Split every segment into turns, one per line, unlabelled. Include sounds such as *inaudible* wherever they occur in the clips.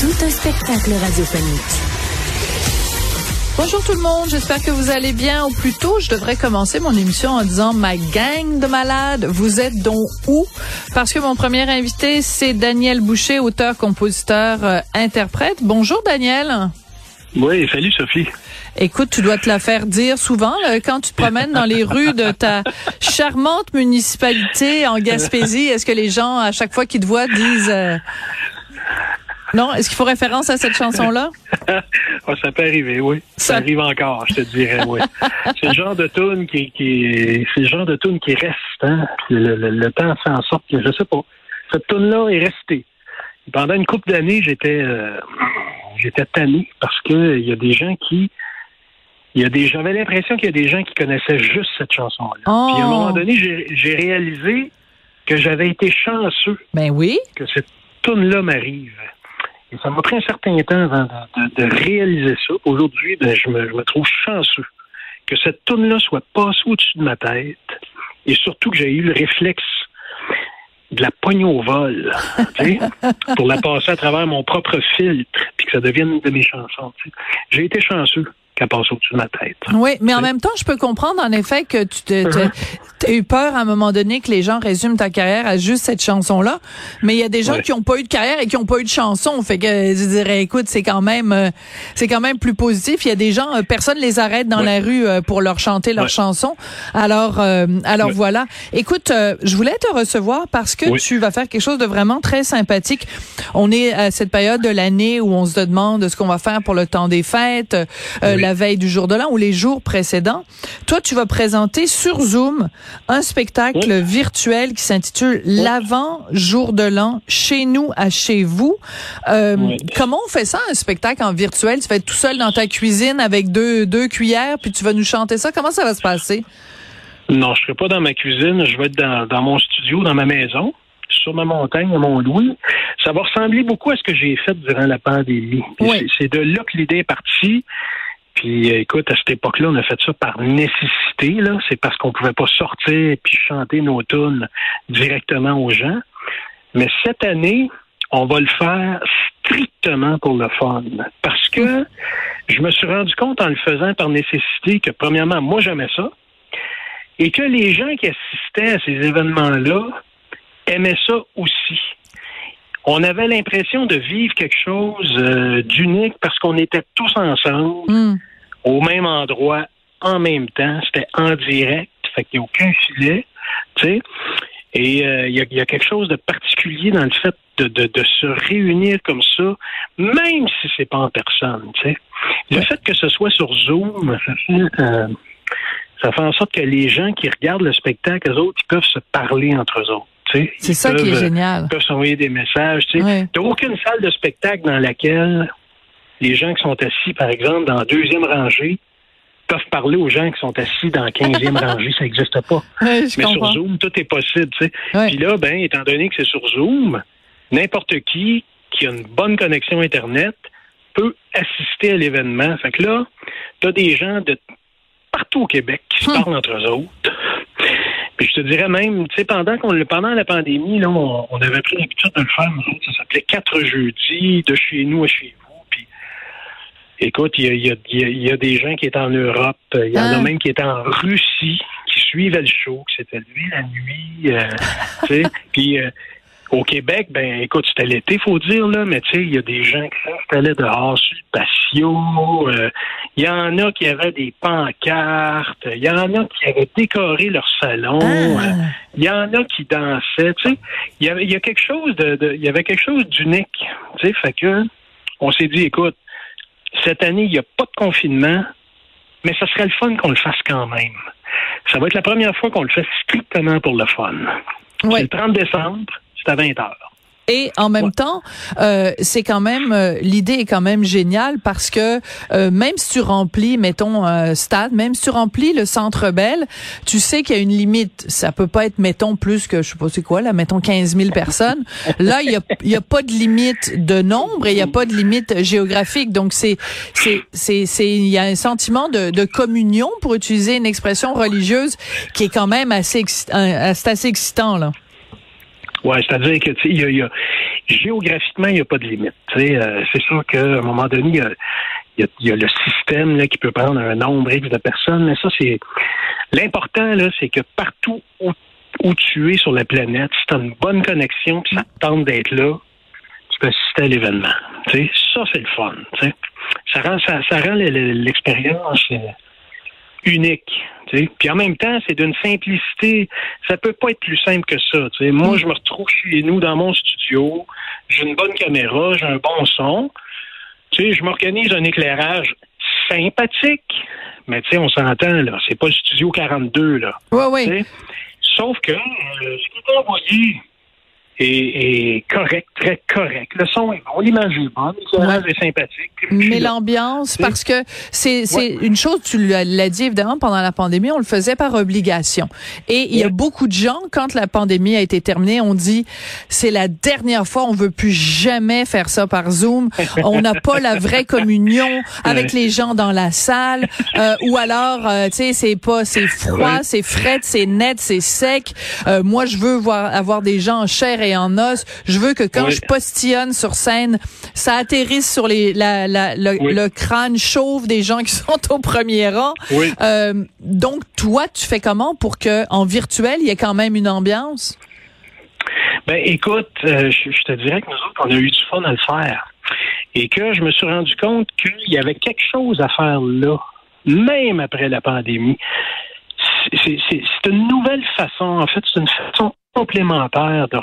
Tout un spectacle radiophonique.
Bonjour tout le monde, j'espère que vous allez bien. Ou plutôt, je devrais commencer mon émission en disant ma gang de malades, vous êtes donc où? Parce que mon premier invité, c'est Daniel Boucher, auteur, compositeur, euh, interprète. Bonjour Daniel.
Oui, salut Sophie.
Écoute, tu dois te la faire dire souvent là, quand tu te promènes dans les rues de ta charmante municipalité en Gaspésie. Est-ce que les gens, à chaque fois qu'ils te voient, disent... euh, Non, est-ce qu'il faut référence à cette chanson-là? *laughs*
Ah, ça peut arriver, oui. Ça,
Ça-
arrive encore, je te dirais, oui. *laughs* c'est le genre de tune qui, qui c'est le genre de tune qui reste, hein. Le, le- le temps fait en sorte que, je sais pas, cette tune-là est restée. Pendant une couple d'années, j'étais, euh, j'étais tanné parce que il y a des gens qui, il y a des, j'avais l'impression qu'il y a des gens qui connaissaient juste cette chanson-là.
Oh.
Puis à un moment donné, j'ai, j'ai réalisé que j'avais été chanceux
Ben oui.
que cette tune-là m'arrive. Ça m'a pris un certain temps avant de, réaliser ça. Aujourd'hui, ben, je, me, trouve chanceux que cette tune-là soit passée au-dessus de ma tête et surtout que j'ai eu le réflexe de la poigne au vol, pour la passer à travers mon propre filtre puis que ça devienne une de mes chansons. J'ai été chanceux qu'elle passe au-dessus de ma tête.
Oui, mais en même temps, je peux comprendre en effet que tu te- t'as eu peur à un moment donné que les gens résument ta carrière à juste cette chanson-là. Mais il y a des gens
Ouais.
qui ont pas eu de carrière et qui ont pas eu de chanson. Fait que je dirais, écoute, c'est quand même, euh, c'est quand même plus positif. Il y a des gens, euh, personne les arrête dans
Ouais.
la rue euh, pour leur chanter leur
Ouais.
chanson. Alors, euh, alors voilà. Écoute, euh, je voulais te recevoir parce que
Oui.
tu vas faire quelque chose de vraiment très sympathique. On est à cette période de l'année où on se demande ce qu'on va faire pour le temps des fêtes, euh,
Oui.
la veille du jour de l'an ou les jours précédents. Toi, tu vas présenter sur Zoom un spectacle
Oui.
virtuel qui s'intitule L'avant jour de l'an chez nous à chez vous. Euh,
Oui.
Comment on fait ça un spectacle en virtuel? Tu vas être tout seul dans ta cuisine avec deux deux cuillères puis tu vas nous chanter ça. Comment ça va se passer?
Non, je serai pas dans ma cuisine, je vais être dans, dans mon studio, dans ma maison, sur ma montagne, à Mont-Louis. Ça va ressembler beaucoup à ce que j'ai fait durant la pandémie.
Oui.
C'est de là que l'idée est partie. Puis euh, écoute, à cette époque-là, on a fait ça par nécessité. là. C'est parce qu'on pouvait pas sortir puis chanter nos tunes directement aux gens. Mais cette année, on va le faire strictement pour le fun. Parce que je me suis rendu compte en le faisant par nécessité que, premièrement, moi, j'aimais ça et que les gens qui assistaient à ces événements-là aimaient ça aussi. On avait l'impression de vivre quelque chose euh, d'unique parce qu'on était tous ensemble,
Hmm.
Au même endroit, en même temps. C'était en direct, fait qu'il n'y a aucun filet, tu sais. Et euh, il y, a, il y a quelque chose de particulier dans le fait de, de, de se réunir comme ça, même si c'est pas en personne, tu sais. Le fait que ce soit sur Zoom, ça fait, euh, ça fait en sorte que les gens qui regardent le spectacle, eux autres, ils peuvent se parler entre eux autres. tu sais.
C'est
Ils
ça qui est
euh,
génial.
peuvent s'envoyer des messages. Tu sais.
Ouais.
T'as aucune salle de spectacle dans laquelle les gens qui sont assis, par exemple, dans la deuxième rangée, peuvent parler aux gens qui sont assis dans la quinzième *laughs* rangée. Ça n'existe pas.
Ouais,
Mais
comprends.
sur Zoom, tout est possible.
Ouais.
Puis là, ben, étant donné que c'est sur Zoom, n'importe qui qui a une bonne connexion Internet peut assister à l'événement. Fait que là, tu as des gens de partout au Québec qui se
Hmm.
parlent entre eux autres. Puis je te dirais même, tu sais, pendant qu'on le- pendant la pandémie, là, on, on avait pris l'habitude de le faire, nous autres, ça s'appelait quatre jeudis, de chez nous à chez vous. Écoute, il y a, y a- y a- il y a des gens qui étaient en Europe, il y en
Ah.
a même qui étaient en Russie, qui suivaient le show, qui s'étaient levés la nuit, euh, tu sais. Puis euh, au Québec, ben écoute, c'était l'été, faut dire, là, mais tu sais, il y a des gens qui s'installaient dehors sur le patio. euh, Il y en a qui avaient des pancartes. Il y en a qui avaient décoré leur salon.
Ah.
euh, Il y en a qui dansaient. Tu sais, il y avait, il y a quelque chose de, de- il y avait quelque chose d'unique. Tu sais, fait que on s'est dit, écoute, cette année, il n'y a pas de confinement, mais ça serait le fun qu'on le fasse quand même. Ça va être la première fois qu'on le fait strictement pour le fun. C'est
Ouais.
le 30 décembre, c'est à 20 heures.
Et en même temps, euh, c'est quand même euh, l'idée est quand même géniale parce que euh, même si tu remplis, mettons un stade, même si tu remplis le Centre Bell, tu sais qu'il y a une limite. Ça peut pas être mettons plus que je sais pas c'est quoi là, mettons 15 000 personnes. Là, il y a, y a pas de limite de nombre et il y a pas de limite géographique. Donc c'est c'est c'est c'est il y a un sentiment de, de communion pour utiliser une expression religieuse qui est quand même assez c'est assez excitant là.
Ouais, c'est-à-dire que tu sais, y a, géographiquement, il n'y a pas de limite. Euh, c'est sûr qu'à un moment donné, il y a, le système là, qui peut prendre un nombre X de personnes, mais ça, c'est l'important, là, c'est que partout où, tu es sur la planète, si tu as une bonne connexion, puis ça te tente d'être là, tu peux assister à l'événement. Ça, c'est le fun. Ça rend, ça, ça rend l'expérience unique. Puis en même temps, c'est d'une simplicité. Ça peut pas être plus simple que ça. Moi, je me retrouve chez nous dans mon studio. J'ai une bonne caméra, j'ai un bon son. sais, je m'organise un éclairage sympathique. Mais tu sais, on s'entend, là. C'est pas le studio 42, là.
Oui, oui.
Sauf que euh, ce qui est envoyé est, correct, très correct. Le son est bon, l'image est bonne, l'éclairage est sympathique.
Mais l'ambiance, parce que c'est c'est une chose, tu l'as dit évidemment pendant la pandémie, on le faisait par obligation. Et il y a beaucoup de gens, quand la pandémie a été terminée, on dit c'est la dernière fois, on veut plus jamais faire ça par Zoom. on n'a pas la vraie *laughs* communion avec les gens dans la salle, euh, ou alors, euh, tu sais, c'est pas, c'est froid, c'est frais, c'est net, c'est sec. Euh, moi, je veux voir avoir des gens en chair et en os. Je veux que quand je postillonne sur scène, ça atterrisse sur les, la, la, le, crâne chauve des gens qui *laughs* sont au premier rang. Euh, donc, toi, tu fais comment pour que en virtuel, il y ait quand même une ambiance?
Ben, écoute, euh, je, te dirais que nous autres, on a eu du fun à le faire. Et que je me suis rendu compte qu'il y avait quelque chose à faire là, même après la pandémie. C'est une nouvelle façon, en fait, c'est une façon complémentaire de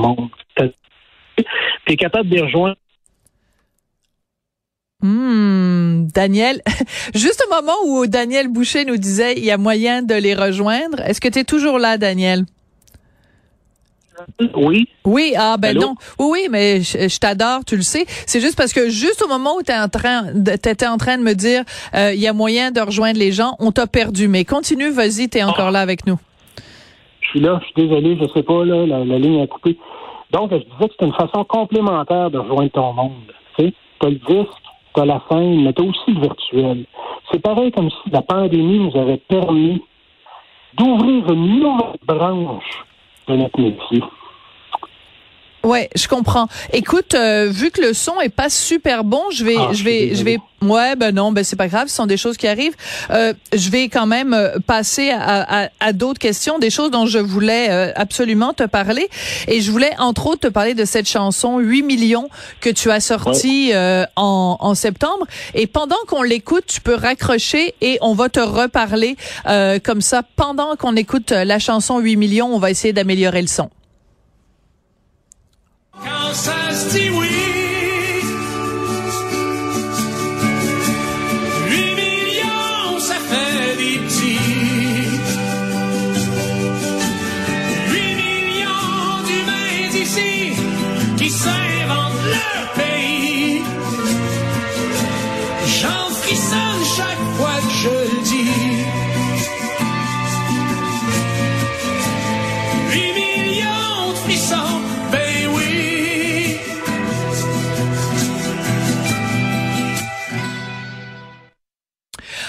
monde. Tu es capable de les rejoindre
Hmm, Daniel, *laughs* juste au moment où Daniel Boucher nous disait il y a moyen de les rejoindre, est-ce que tu es toujours là, Daniel?
Oui.
Oui, ah ben non. Oui, oui, mais je, t'adore, tu le sais. C'est juste parce que juste au moment où tu en train étais en train de me dire euh, il y a moyen de rejoindre les gens, on t'a perdu. Mais continue, vas-y, tu es encore ah. là avec nous.
Suis là, je suis désolé, je sais pas, là, la, ligne a coupé. Donc, je disais que c'est une façon complémentaire de rejoindre ton monde. Tu as le disque, tu as la scène, mais tu as aussi le virtuel. C'est pareil comme si la pandémie nous avait permis d'ouvrir une nouvelle branche de notre métier.
Ouais, je comprends. Écoute, euh, vu que le son est pas super bon, je vais, ah, je vais, je vais. Ouais, ben non, ben c'est pas grave, ce sont des choses qui arrivent. Euh, je vais quand même euh, passer à, à, d'autres questions, des choses dont je voulais absolument te parler. Et je voulais entre autres te parler de cette chanson 8 millions que tu as sortie en, en septembre. Et pendant qu'on l'écoute, tu peux raccrocher et on va te reparler comme ça. Pendant qu'on écoute la chanson 8 millions, on va essayer d'améliorer le son. Dit oui. Huit millions, ça fait des petits. Huit millions d'humains ici qui s'inventent leur pays. J'en frissonne chaque fois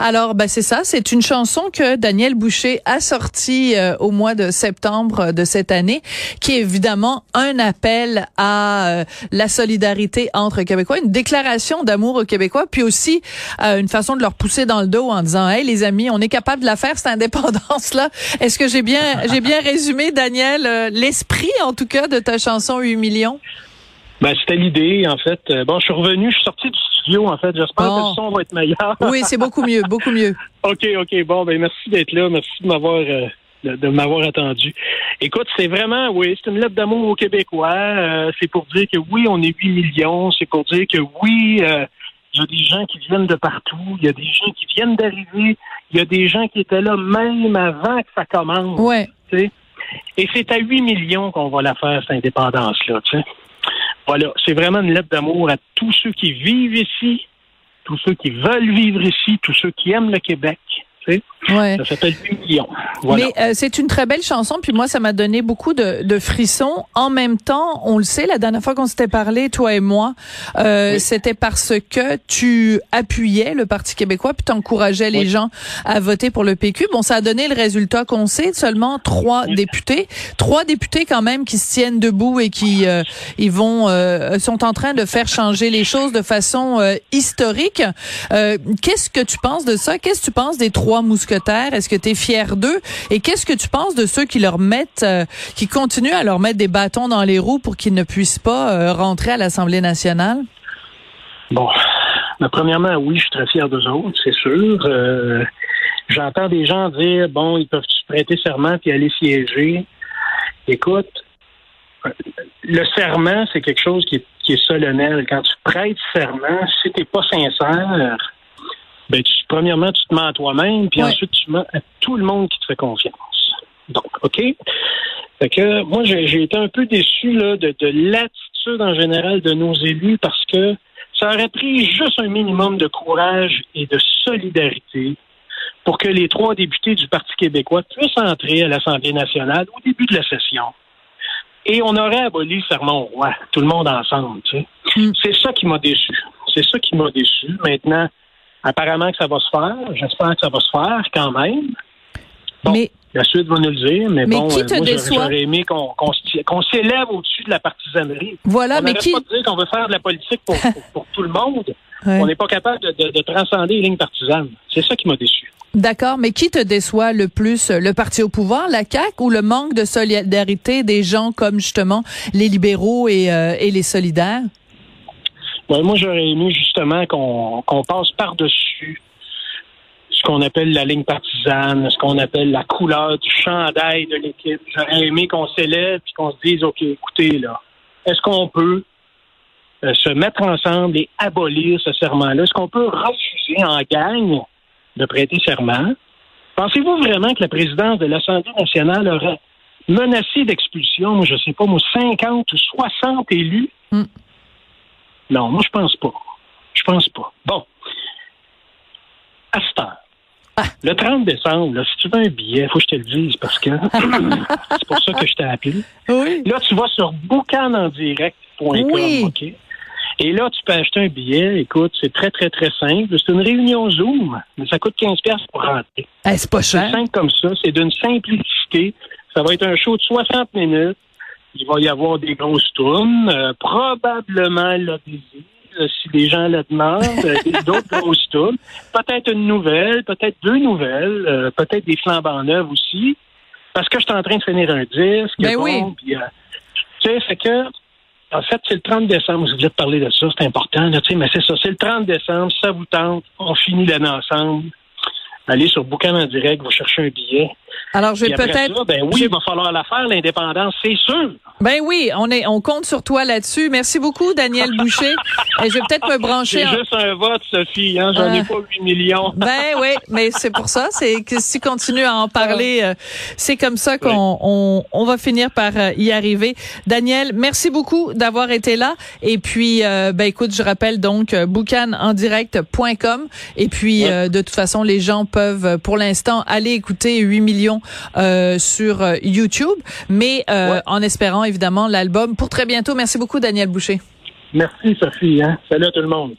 Alors, ben c'est ça, c'est une chanson que Daniel Boucher a sortie euh, au mois de septembre de cette année, qui est évidemment un appel à euh, la solidarité entre Québécois, une déclaration d'amour aux Québécois, puis aussi euh, une façon de leur pousser dans le dos en disant, hey les amis, on est capable de la faire cette indépendance là. Est-ce que j'ai bien, j'ai bien résumé, Daniel, l'esprit en tout cas de ta chanson 8 millions?
Ben, c'était l'idée, en fait. Bon, je suis revenu, je suis sorti du en fait. J'espère que le son va être meilleur. *laughs*
oui, c'est beaucoup mieux, beaucoup mieux. *laughs*
OK, OK. Bon, ben merci d'être là. Merci de m'avoir euh, de, m'avoir attendu. Écoute, c'est vraiment, oui, c'est une lettre d'amour aux Québécois. Euh, c'est pour dire que oui, on est 8 millions. C'est pour dire que oui, euh, il y a des gens qui viennent de partout. Il y a des gens qui viennent d'arriver. Il y a des gens qui étaient là même avant que ça commence.
Ouais.
sais Et c'est à 8 millions qu'on va la faire, cette indépendance-là. Tu sais. Voilà, c'est vraiment une lettre d'amour à tous ceux qui vivent ici, tous ceux qui veulent vivre ici, tous ceux qui aiment le Québec.
Ouais.
Ça s'appelle 8 millions.
Mais euh, c'est une très belle chanson, puis moi, ça m'a donné beaucoup de, de, frissons. En même temps, on le sait, la dernière fois qu'on s'était parlé, toi et moi, euh, c'était parce que tu appuyais le Parti québécois, puis t'encourageais les gens à voter pour le PQ. Bon, ça a donné le résultat qu'on sait, seulement trois députés. Trois députés quand même qui se tiennent debout et qui euh, ils vont euh, sont en train de faire changer les choses de façon euh, historique. Qu'est-ce que tu penses de ça? Qu'est-ce que tu penses des trois mousquetaires? Est-ce que tu es fier d'eux? Et qu'est-ce que tu penses de ceux qui leur mettent, euh, qui continuent à leur mettre des bâtons dans les roues pour qu'ils ne puissent pas euh, rentrer à l'Assemblée nationale?
Bon, ben, premièrement, oui, je suis très fier d'eux autres, c'est sûr. Euh, j'entends des gens dire, bon, ils peuvent se prêter serment puis aller siéger. Écoute, le serment, c'est quelque chose qui est, qui est solennel. Quand tu prêtes serment, si tu n'es pas sincère, ben, tu, premièrement, tu te mens à toi-même, puis ensuite, tu mens à tout le monde qui te fait confiance. Donc, OK? Fait que moi, j'ai été un peu déçu là, de, de l'attitude en général de nos élus parce que ça aurait pris juste un minimum de courage et de solidarité pour que les trois députés du Parti québécois puissent entrer à l'Assemblée nationale au début de la session. Et on aurait aboli le serment au roi, tout le monde ensemble. Tu sais. Mm. C'est ça qui m'a déçu. C'est ça qui m'a déçu. Maintenant, Apparemment que ça va se faire. J'espère que ça va se faire quand même. Bon, mais, la suite va nous le dire, mais, bon,
qui te
moi,
j'aurais
aimé qu'on s'élève au-dessus de la partisanerie.
Voilà,
on
mais qui...
pas de dire qu'on veut faire de la politique pour, pour, tout le monde. *laughs* On n'est pas capable de, de, de, transcender les lignes partisanes. C'est ça qui m'a déçu.
D'accord, mais qui te déçoit le plus, le parti au pouvoir, la CAQ, ou le manque de solidarité des gens comme justement les libéraux et, euh, et les solidaires?
Moi, j'aurais aimé justement qu'on passe par-dessus ce qu'on appelle la ligne partisane, ce qu'on appelle la couleur du chandail de l'équipe. J'aurais aimé qu'on s'élève et qu'on se dise, OK, écoutez, là, est-ce qu'on peut euh, se mettre ensemble et abolir ce serment-là? Est-ce qu'on peut refuser en gagne de prêter serment? Pensez-vous vraiment que la présidence de l'Assemblée nationale aurait menacé d'expulsion, je sais pas, moi, 50 ou 60 élus? Mm. Non, moi, je pense pas. Je pense pas. Bon. À ce temps. Ah. Le 30 décembre, là, si tu veux un billet, il faut que je te le dise parce que *laughs* c'est pour ça que je t'ai appelé.
Oui.
Là, tu vas sur boucanendirect.com,
oui.
OK? Et là, tu peux acheter un billet. Écoute, c'est très, très, très simple. C'est une réunion Zoom, mais ça coûte 15 pour rentrer.
Eh, c'est pas cher.
C'est simple comme ça. C'est d'une simplicité. Ça va être un show de 60 minutes. Il va y avoir des grosses tunes, euh, probablement la euh, si des gens le demandent, euh, *laughs* d'autres grosses tunes. Peut-être une nouvelle, peut-être deux nouvelles, peut-être des flambants neufs aussi. Parce que je suis en train de finir un disque.
Ben
bon,
oui.
tu sais, c'est que en fait, c'est le 30 décembre, je voulais te parler de ça, c'est important, là, mais c'est ça, c'est le 30 décembre, ça vous tente, on finit l'année ensemble. Allez sur Boucan en direct, vous cherchez un billet.
Alors, je vais peut-être.
Ben oui, il va falloir la faire, l'indépendance, c'est sûr.
Ben oui, on est, on compte sur toi là-dessus. Merci beaucoup, Daniel Boucher. *laughs* Et je vais peut-être me brancher.
C'est juste un vote, Sophie. Hein? J'en ai ah. pas 8 millions. *laughs*
Ben oui, mais c'est pour ça. C'est que si tu continues à en parler, euh, c'est comme ça qu'on on, on, va finir par euh, y arriver. Daniel, merci beaucoup d'avoir été là. Et puis, euh, ben écoute, je rappelle donc boucanendirect.com. Et puis, de toute façon, les gens peuvent, pour l'instant, aller écouter 8 millions sur YouTube, mais en espérant évidemment l'album pour très bientôt. Merci beaucoup, Daniel Boucher.
Merci, Sophie. Hein. Salut à tout le monde.